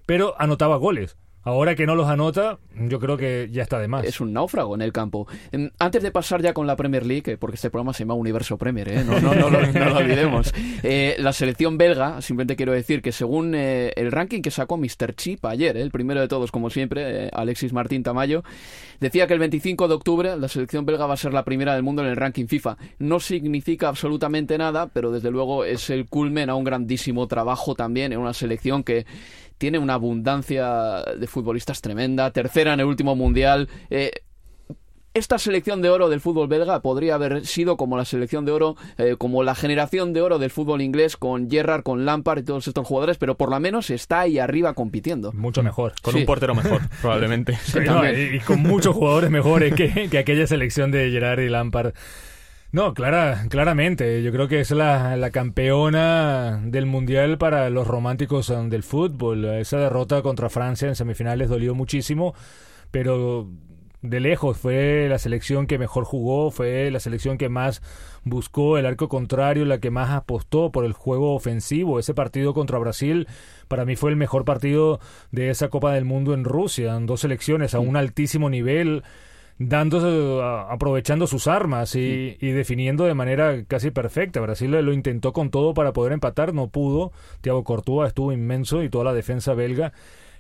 pero anotaba goles. Ahora que no los anota, yo creo que ya está de más. Es un náufrago en el campo. Em, Antes de pasar ya con la Premier League, porque este programa se llama Universo Premier, ¿eh? no, no, no, lo, no lo olvidemos. Eh, la selección belga, simplemente quiero decir que según eh, el ranking que sacó Mr. Chip ayer, eh, el primero de todos, como siempre, Alexis Martín Tamayo, decía que el 25 de octubre la selección belga va a ser la primera del mundo en el ranking FIFA. No significa absolutamente nada, pero desde luego es el culmen a un grandísimo trabajo también en una selección que tiene una abundancia de futbolistas tremenda, tercera en el último mundial. Eh, esta selección de oro del fútbol belga podría haber sido como la selección de oro, eh, como la generación de oro del fútbol inglés con Gerrard, con Lampard y todos estos jugadores, pero por lo menos está ahí arriba compitiendo. Mucho mejor. con Sí. un portero mejor probablemente Sí, no, también. y, y con muchos jugadores mejores que, que aquella selección de Gerard y Lampard. No, clara, claramente. Yo creo que es la, la campeona del Mundial para los románticos um, del fútbol. Esa derrota contra Francia en semifinales dolió muchísimo, pero de lejos fue la selección que mejor jugó, fue la selección que más buscó el arco contrario, la que más apostó por el juego ofensivo. Ese partido contra Brasil para mí fue el mejor partido de esa Copa del Mundo en Rusia, en dos selecciones a un altísimo nivel dándose, a- aprovechando sus armas y, y definiendo de manera casi perfecta. Brasil lo intentó con todo para poder empatar, no pudo. Thiago Courtois estuvo inmenso y toda la defensa belga.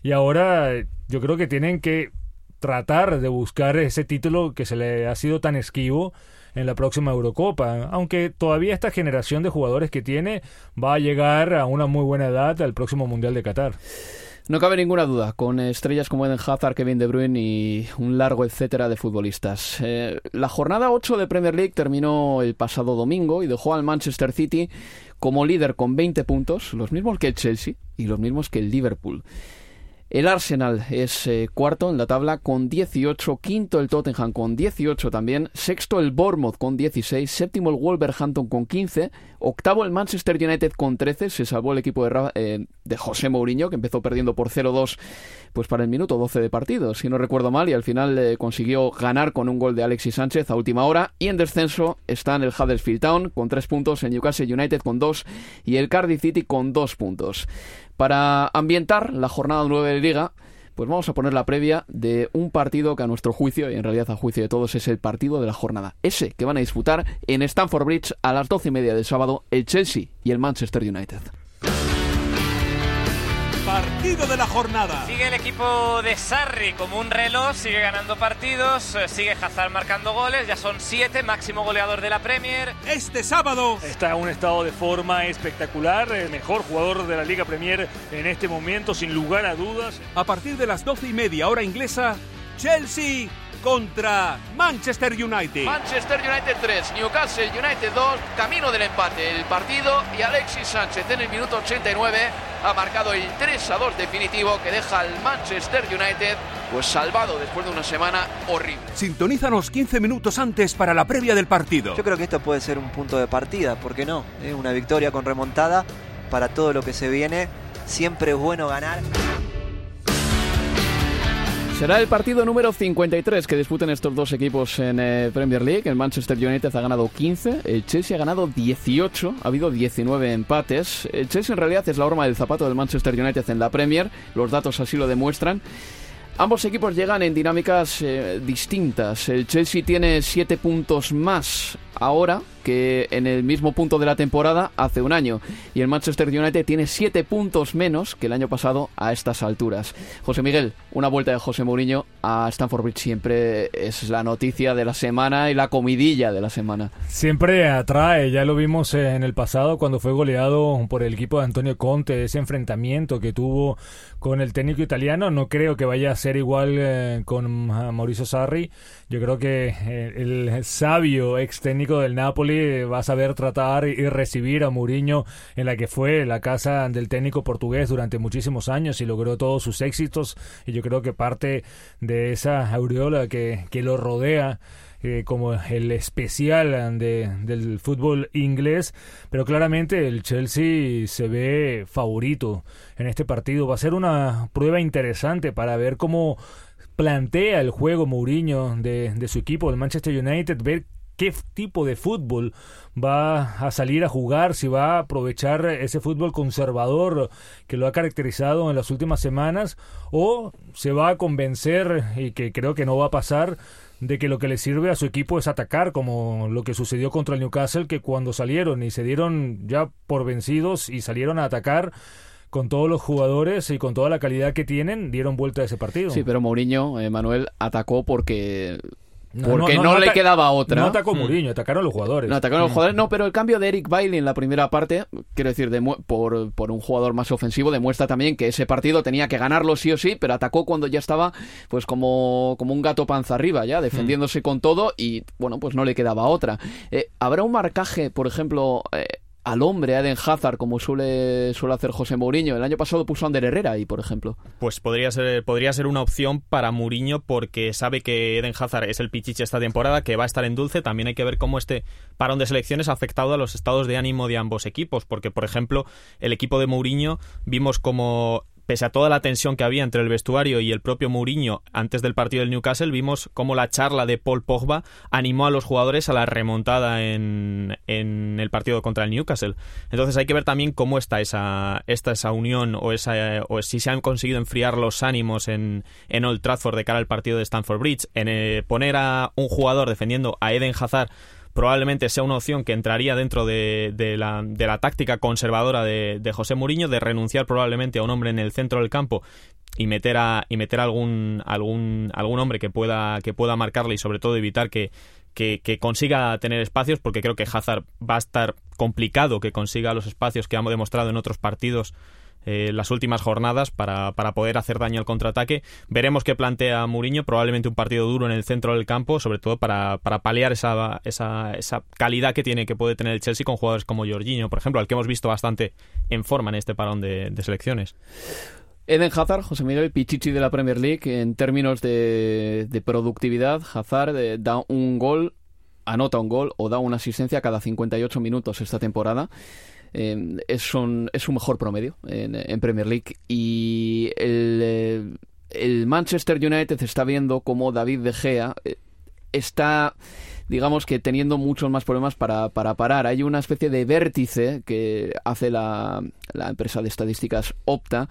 Y ahora eh, yo creo que tienen que tratar de buscar ese título que se le ha sido tan esquivo en la próxima Eurocopa, aunque todavía esta generación de jugadores que tiene va a llegar a una muy buena edad al próximo Mundial de Qatar. No cabe ninguna duda, con estrellas como Eden Hazard, Kevin De Bruyne y un largo etcétera de futbolistas. Eh, la jornada 8 de Premier League terminó el pasado domingo y dejó al Manchester City como líder con 20 puntos, los mismos que el Chelsea y los mismos que el Liverpool. El Arsenal es eh, cuarto en la tabla con 18, quinto el Tottenham con 18 también, sexto el Bournemouth con 16, séptimo el Wolverhampton con 15, octavo el Manchester United con 13, se salvó el equipo de, eh, de José Mourinho que empezó perdiendo por 0-2 pues para el minuto 12 de partido, si no recuerdo mal, y al final eh, consiguió ganar con un gol de Alexis Sánchez a última hora y en descenso están el Huddersfield Town con 3 puntos, el Newcastle United con 2 y el Cardiff City con 2 puntos. Para ambientar la jornada 9 de Liga, pues vamos a poner la previa de un partido que a nuestro juicio, y en realidad a juicio de todos, es el partido de la jornada. Ese que van a disputar en Stamford Bridge a las doce y media del sábado el Chelsea y el Manchester United. Partido de la jornada. Sigue el equipo de Sarri como un reloj, sigue ganando partidos, eh, sigue Hazard marcando goles, ya son siete, máximo goleador de la Premier. Este sábado. Está en un estado de forma espectacular, el mejor jugador de la Liga Premier en este momento, sin lugar a dudas. A partir de las doce y media hora inglesa, Chelsea contra Manchester United. Manchester United 3, Newcastle United 2, camino del empate el partido y Alexis Sánchez en el minuto 89 ha marcado el 3 a 2 definitivo que deja al Manchester United pues salvado después de una semana horrible. Sintonízanos 15 minutos antes para la previa del partido. Yo creo que esto puede ser un punto de partida, ¿por qué no? ¿Eh? Una victoria con remontada para todo lo que se viene. Siempre es bueno ganar. Será el partido número 53 que disputen estos dos equipos en eh, Premier League. El Manchester United ha ganado 15, el Chelsea ha ganado 18, ha habido 19 empates. El Chelsea en realidad es la horma del zapato del Manchester United en la Premier, los datos así lo demuestran. Ambos equipos llegan en dinámicas eh, distintas. El Chelsea tiene 7 puntos más ahora que en el mismo punto de la temporada hace un año. Y el Manchester United tiene 7 puntos menos que el año pasado a estas alturas. José Miguel, una vuelta de José Mourinho a Stamford Bridge siempre es la noticia de la semana y la comidilla de la semana. Siempre atrae, ya lo vimos en el pasado cuando fue goleado por el equipo de Antonio Conte, ese enfrentamiento que tuvo con el técnico italiano. No creo que vaya a ser igual eh, con Mauricio Sarri. Yo creo que eh, el sabio ex técnico del Napoli va a saber tratar y recibir a Mourinho en la que fue la casa del técnico portugués durante muchísimos años y logró todos sus éxitos. Y yo creo que parte de esa aureola que, que lo rodea eh, como el especial de, del fútbol inglés, pero claramente el Chelsea se ve favorito en este partido. Va a ser una prueba interesante para ver cómo plantea el juego Mourinho de, de su equipo, el Manchester United, ver qué tipo de fútbol va a salir a jugar, si va a aprovechar ese fútbol conservador que lo ha caracterizado en las últimas semanas, o se va a convencer, y que creo que no va a pasar, de que lo que le sirve a su equipo es atacar, como lo que sucedió contra el Newcastle, que cuando salieron y se dieron ya por vencidos y salieron a atacar, con todos los jugadores y con toda la calidad que tienen, dieron vuelta a ese partido. Sí, pero Mourinho, eh, Manuel, atacó porque porque no, le quedaba otra. No atacó mm. Mourinho, atacaron los jugadores. No atacaron los mm. jugadores, no, pero el cambio de Eric Bailey en la primera parte, quiero decir, por, por un jugador más ofensivo, demuestra también que ese partido tenía que ganarlo sí o sí, pero atacó cuando ya estaba pues como, como un gato panza arriba, ya, defendiéndose con todo y, bueno, pues no le quedaba otra. Eh, ¿Habrá un marcaje, por ejemplo, eh, al hombre, a Eden Hazard, como suele, suele hacer José Mourinho. El año pasado puso Ander Herrera ahí, por ejemplo. Pues podría ser, podría ser una opción para Mourinho porque sabe que Eden Hazard es el pichiche esta temporada, que va a estar en dulce. También hay que ver cómo este parón de selecciones ha afectado a los estados de ánimo de ambos equipos, porque, por ejemplo, el equipo de Mourinho vimos como pese a toda la tensión que había entre el vestuario y el propio Mourinho antes del partido del Newcastle, vimos cómo la charla de Paul Pogba animó a los jugadores a la remontada en, en el partido contra el Newcastle. Entonces hay que ver también cómo está esa, esta, esa unión o, esa, o si se han conseguido enfriar los ánimos en, en Old Trafford de cara al partido de Stamford Bridge. En eh, poner a un jugador defendiendo a Eden Hazard probablemente sea una opción que entraría dentro de, la, de la, táctica conservadora de, José Mourinho, de renunciar probablemente a un hombre en el centro del campo y meter a y meter algún algún algún hombre que pueda que pueda marcarle y sobre todo evitar que, que, consiga tener espacios porque creo que Hazard va a estar complicado que consiga los espacios que hemos demostrado en otros partidos eh, las últimas jornadas para, para, poder hacer daño al contraataque. Veremos qué plantea Mourinho, probablemente un partido duro en el centro del campo, sobre todo para, para paliar esa, esa, esa, calidad que tiene que puede tener el Chelsea con jugadores como Jorginho, por ejemplo, al que hemos visto bastante en forma en este parón de, selecciones. Eden Hazard, José Miguel Pichichi de la Premier League, en términos de, de productividad, Hazard eh, da un gol, anota un gol o da una asistencia cada 58 minutos esta temporada. Em, es, un, es un mejor promedio en, Premier League. Y el, eh, el, Manchester United está viendo como David De Gea eh, está digamos que teniendo muchos más problemas para, para, parar. Hay una especie de vértice que hace la, la empresa de estadísticas Opta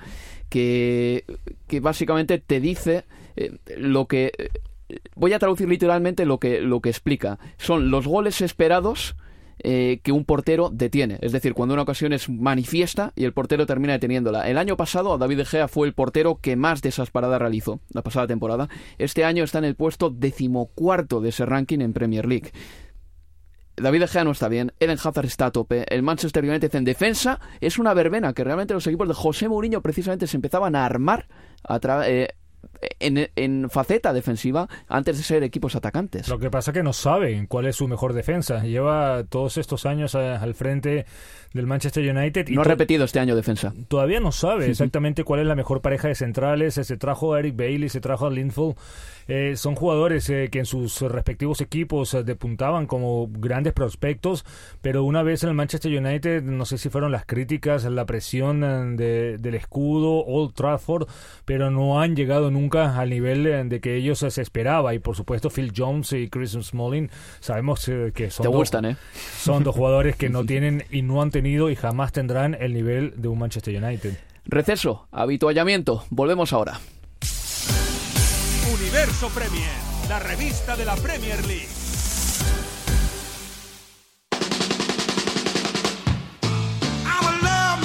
que, que básicamente te dice eh, lo que... Voy a traducir literalmente lo que, lo que explica. Son los goles esperados eh, que un portero detiene. Es decir, cuando una ocasión es manifiesta y el portero termina deteniéndola. El año pasado David De Gea fue el portero que más de esas paradas realizó, la pasada temporada. Este año está en el puesto decimocuarto de ese ranking en Premier League. David De Gea no está bien, Eden Hazard está a tope, el Manchester United en defensa es una verbena que realmente los equipos de José Mourinho precisamente se empezaban a armar a eh, en, faceta defensiva antes de ser equipos atacantes. Lo que pasa es que no saben cuál es su mejor defensa. Lleva todos estos años al frente del Manchester United. Y no ha repetido este año defensa. Todavía no sabe exactamente cuál es la mejor pareja de centrales. Se trajo a Eric Bailey, se trajo a Linfield. Eh, son jugadores eh, que en sus respectivos equipos eh, depuntaban como grandes prospectos, pero una vez en el Manchester United, no sé si fueron las críticas, la presión del escudo, Old Trafford, pero no han llegado nunca al nivel eh, de que ellos se esperaba y por supuesto Phil Jones y Chris Smalling sabemos eh, que son Te dos, gustan, ¿eh? son dos jugadores que no tienen y no han tenido y jamás tendrán el nivel de un Manchester United. Receso, habituallamiento. Volvemos ahora. Universo Premier, la revista de la Premier League. I'm a love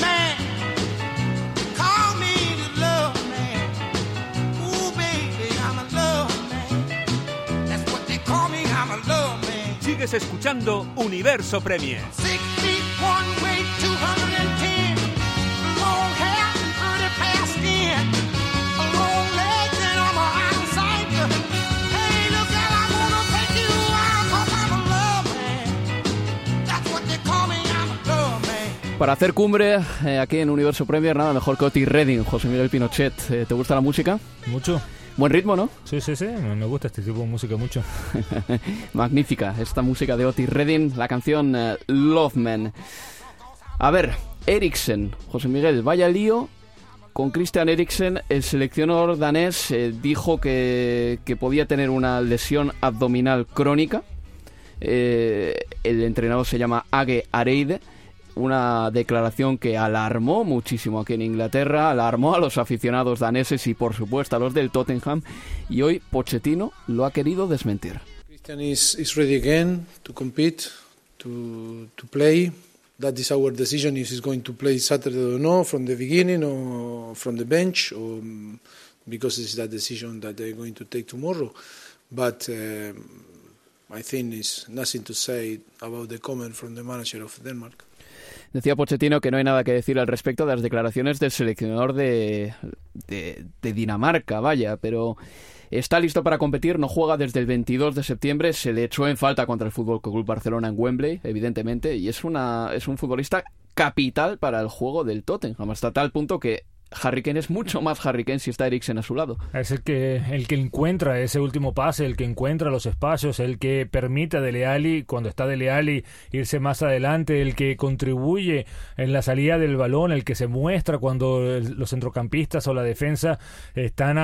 Para hacer cumbre eh, aquí en Universo Premier, nada mejor que Otis Redding, José Miguel Pinochet. Eh, ¿Te gusta la música? Mucho. Buen ritmo, ¿no? Sí, sí, sí, me gusta este tipo de música mucho. Magnífica esta música de Otis Redding, la canción eh, Love Man. A ver, Eriksen, José Miguel, vaya lío con Christian Eriksen. El seleccionador danés eh, dijo que, que podía tener una lesión abdominal crónica. Eh, el entrenador se llama Age Areide. Una declaración que alarmó muchísimo aquí en Inglaterra, alarmó a los aficionados daneses y por supuesto a los del Tottenham. Y hoy Pochettino lo ha querido desmentir. Christian is, is ready again to compete, to, to play. That is our decision if he's going to play Saturday or no, from the beginning or from the bench, or um, because it's that decision that they're going to take tomorrow. But um, I think nothing to say about the comment from the manager of Denmark. Decía Pochettino que no hay nada que decir al respecto de las declaraciones del seleccionador de, de, Dinamarca, vaya, pero está listo para competir, no juega desde el 22 de septiembre, se le echó en falta contra el Fútbol Club Barcelona en Wembley, evidentemente, y es una es un futbolista capital para el juego del Tottenham, hasta tal punto que Harry Kane es mucho más Harry Kane si está Eriksen a su lado. Es el que, el que encuentra ese último pase, el que encuentra los espacios, el que permite a Dele Alli, cuando está Dele Alli, irse más adelante, el que contribuye en la salida del balón, el que se muestra cuando los centrocampistas o la defensa están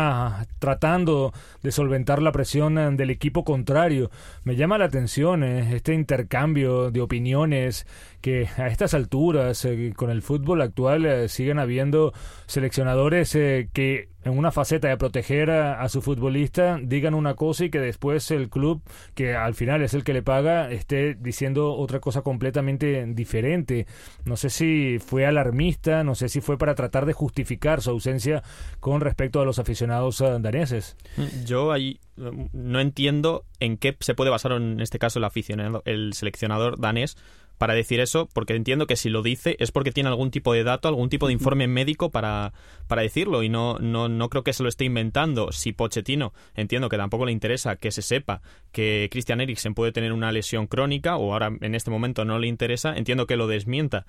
tratando de solventar la presión del equipo contrario. Me llama la atención eh, este intercambio de opiniones que a estas alturas, eh, con el fútbol actual, eh, siguen habiendo seleccionadores eh, que en una faceta de proteger a, a su futbolista digan una cosa y que después el club, que al final es el que le paga, esté diciendo otra cosa completamente diferente. No sé si fue alarmista, no sé si fue para tratar de justificar su ausencia con respecto a los aficionados eh, daneses. Yo ahí eh, no entiendo en qué se puede basar en este caso el aficionado, el seleccionador danés para decir eso, porque entiendo que si lo dice es porque tiene algún tipo de dato, algún tipo de informe médico para, para decirlo y no, no, no creo que se lo esté inventando. Si Pochettino, entiendo que tampoco le interesa que se sepa que Christian Eriksen puede tener una lesión crónica o ahora en este momento no le interesa, entiendo que lo desmienta,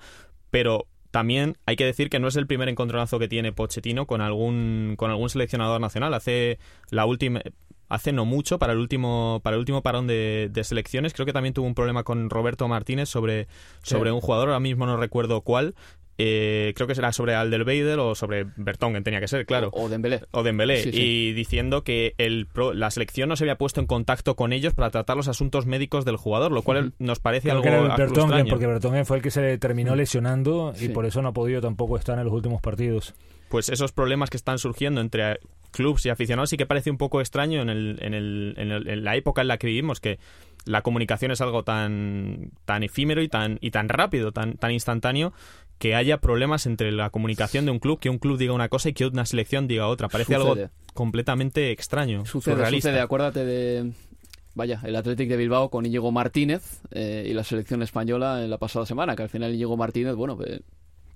pero también hay que decir que no es el primer encontronazo que tiene Pochettino con algún con algún seleccionador nacional. Hace la última hace no mucho para el último para el último parón de, de selecciones creo que también tuvo un problema con Roberto Martínez sobre sobre Sí. un jugador ahora mismo no recuerdo cuál eh, creo que será sobre Alderweireld o sobre Bertongen tenía que ser claro O Dembélé. o Dembélé Sí, sí. y diciendo que el pro- la selección no se había puesto en contacto con ellos para tratar los asuntos médicos del jugador lo cual nos parece Creo algo que era el algo extraño. porque Vertonghen fue el que se terminó lesionando y por eso no ha podido tampoco estar en los últimos partidos. pues esos problemas que están surgiendo entre clubs y aficionados sí que parece un poco extraño en, el, en, el, en, el- en la época en la que vivimos, que la comunicación es algo tan, tan efímero y tan, y tan rápido, tan, tan instantáneo, que haya problemas entre la comunicación de un club, que un club diga una cosa y que una selección diga otra. Parece Sucede. algo completamente extraño, Sucede, surrealista. sucede. Acuérdate de. Vaya, el Athletic de Bilbao con Íñigo Martínez eh, y la selección española en la pasada semana, que al final Íñigo Martínez, bueno, eh,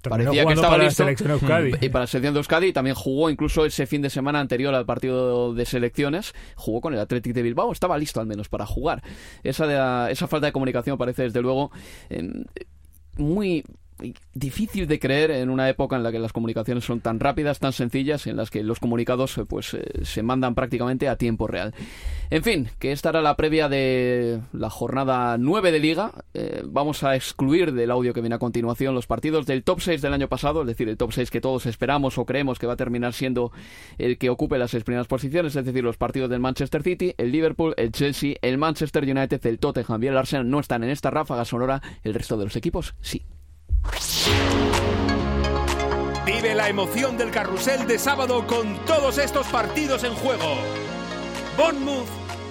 Terminó parecía que estaba para la listo. selección de Euskadi. Y para la selección de Euskadi también jugó incluso ese fin de semana anterior al partido de selecciones, jugó con el Athletic de Bilbao, estaba listo al menos para jugar. Esa, de la- esa falta de comunicación parece desde luego eh, muy difícil de creer en una época en la que las comunicaciones son tan rápidas, tan sencillas, en las que los comunicados eh, pues eh, se mandan prácticamente a tiempo real. En fin, que esta era la previa de la jornada 9 de Liga. Eh, vamos a excluir del audio que viene a continuación los partidos del top 6 del año pasado, es decir, el top 6 que todos esperamos o creemos que va a terminar siendo el que ocupe las seis primeras posiciones, es decir, los partidos del Manchester City, el Liverpool, el Chelsea, el Manchester United, el Tottenham y el Arsenal no están en esta ráfaga sonora, el resto de los equipos sí. Vive la emoción del carrusel de sábado con todos estos partidos en juego. Bournemouth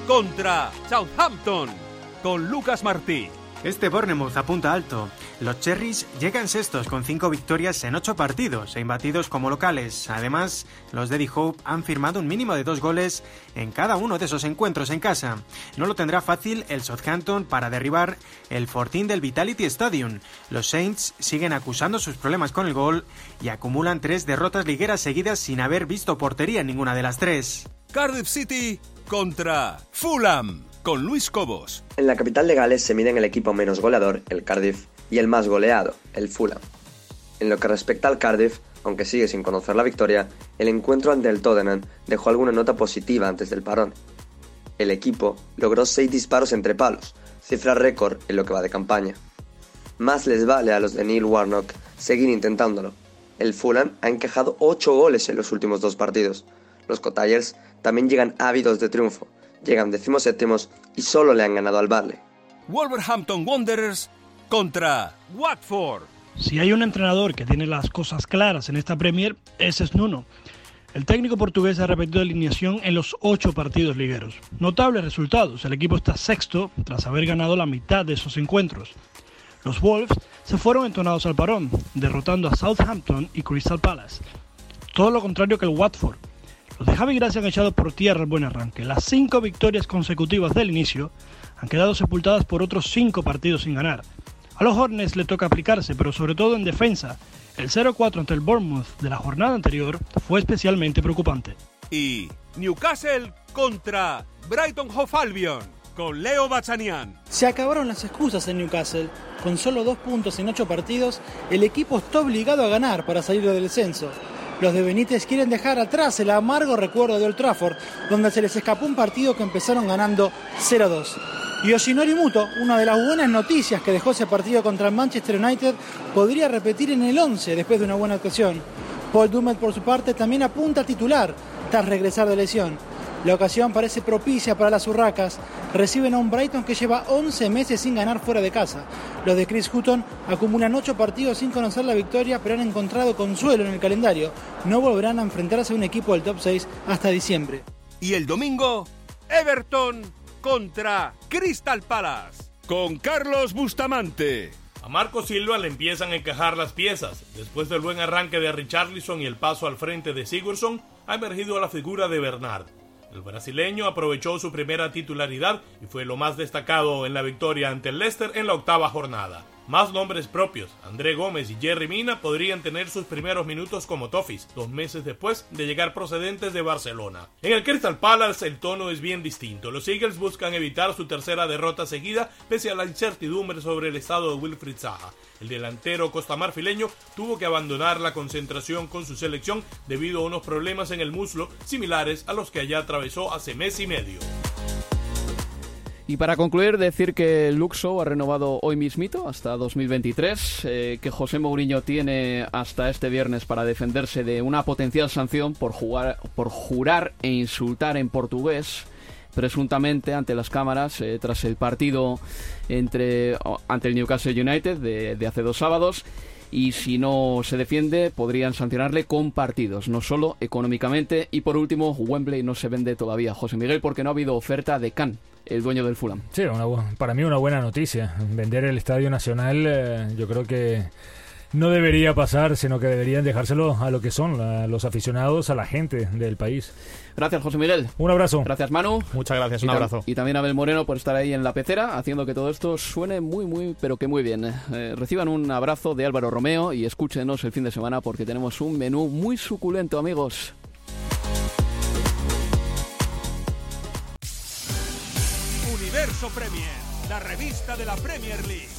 contra Southampton con Lucas Martí. Este Bournemouth apunta alto. Los Cherries llegan sextos con cinco victorias en ocho partidos e imbatidos como locales. Además, los Daddy Hope han firmado un mínimo de dos goles en cada uno de esos encuentros en casa. No lo tendrá fácil el Southampton para derribar el fortín del Vitality Stadium. Los Saints siguen acusando sus problemas con el gol y acumulan tres derrotas ligueras seguidas sin haber visto portería en ninguna de las tres. Cardiff City contra Fulham con Luis Cobos. En la capital de Gales se miden el equipo menos goleador, el Cardiff, y el más goleado, el Fulham. En lo que respecta al Cardiff, aunque sigue sin conocer la victoria, el encuentro ante el Tottenham dejó alguna nota positiva antes del parón. El equipo logró 6 disparos entre palos, cifra récord en lo que va de campaña. Más les vale a los de Neil Warnock seguir intentándolo. El Fulham ha encajado 8 goles en los últimos dos partidos. Los Cotayers también llegan ávidos de triunfo, llegan decimoséptimos y solo le han ganado al Barley. Wolverhampton Wanderers contra Watford. Si hay un entrenador que tiene las cosas claras en esta Premier, ese es Nuno. El técnico portugués ha repetido alineación en los ocho partidos ligueros. Notables resultados, el equipo está sexto tras haber ganado la mitad de esos encuentros. Los Wolves se fueron entonados al parón, derrotando a Southampton y Crystal Palace. Todo lo contrario que el Watford. Los de Javi Gracia han echado por tierra el buen arranque. Las cinco victorias consecutivas del inicio han quedado sepultadas por otros cinco partidos sin ganar. A los Hornets le toca aplicarse, pero sobre todo en defensa. El 0-4 ante el Bournemouth de la jornada anterior fue especialmente preocupante. Y Newcastle contra Brighton Hove Albion con Leo Bachanian. Se acabaron las excusas en Newcastle. Con solo dos puntos en ocho partidos, el equipo está obligado a ganar para salir del descenso. Los de Benítez quieren dejar atrás el amargo recuerdo de Old Trafford, donde se les escapó un partido que empezaron ganando 0-2. Yoshinori Muto, una de las buenas noticias que dejó ese partido contra el Manchester United, podría repetir en el 11 después de una buena actuación. Paul Dummett, por su parte, también apunta a titular tras regresar de lesión. La ocasión parece propicia para las urracas. Reciben a un Brighton que lleva 11 meses sin ganar fuera de casa. Los de Chris Hutton acumulan 8 partidos sin conocer la victoria, pero han encontrado consuelo en el calendario. No volverán a enfrentarse a un equipo del top 6 hasta diciembre. Y el domingo, Everton contra Crystal Palace con Carlos Bustamante. A Marco Silva le empiezan a encajar las piezas. Después del buen arranque de Richarlison y el paso al frente de Sigurdsson, ha emergido la figura de Bernard. El brasileño aprovechó su primera titularidad y fue lo más destacado en la victoria ante el Leicester en la octava jornada. Más nombres propios, André Gómez y Jerry Mina podrían tener sus primeros minutos como Toffees, dos meses después de llegar procedentes de Barcelona. En el Crystal Palace el tono es bien distinto. Los Eagles buscan evitar su tercera derrota seguida pese a la incertidumbre sobre el estado de Wilfried Zaha. El delantero costamarfileño tuvo que abandonar la concentración con su selección debido a unos problemas en el muslo similares a los que allá atravesó hace mes y medio. Y para concluir, decir que Luxo ha renovado hoy mismito hasta 2023, eh, que José Mourinho tiene hasta este viernes para defenderse de una potencial sanción por, jugar, por jurar e insultar en portugués presuntamente ante las cámaras eh, tras el partido entre ante el Newcastle United de, de hace dos sábados y si no se defiende podrían sancionarle con partidos, no solo económicamente. Y por último, Wembley no se vende todavía, José Miguel, porque no ha habido oferta de Can, el dueño del Fulham. Sí, para mí una buena noticia. Vender el Estadio Nacional eh, yo creo que no debería pasar, sino que deberían dejárselo a lo que son los aficionados, a la gente del país. Gracias, José Miguel. Un abrazo. Gracias, Manu. Muchas gracias, un abrazo. Y también a Abel Moreno por estar ahí en la pecera, haciendo que todo esto suene muy, muy, pero que muy bien. Eh, reciban un abrazo de Álvaro Romeo y escúchenos el fin de semana porque tenemos un menú muy suculento, amigos. Universo Premier, la revista de la Premier League.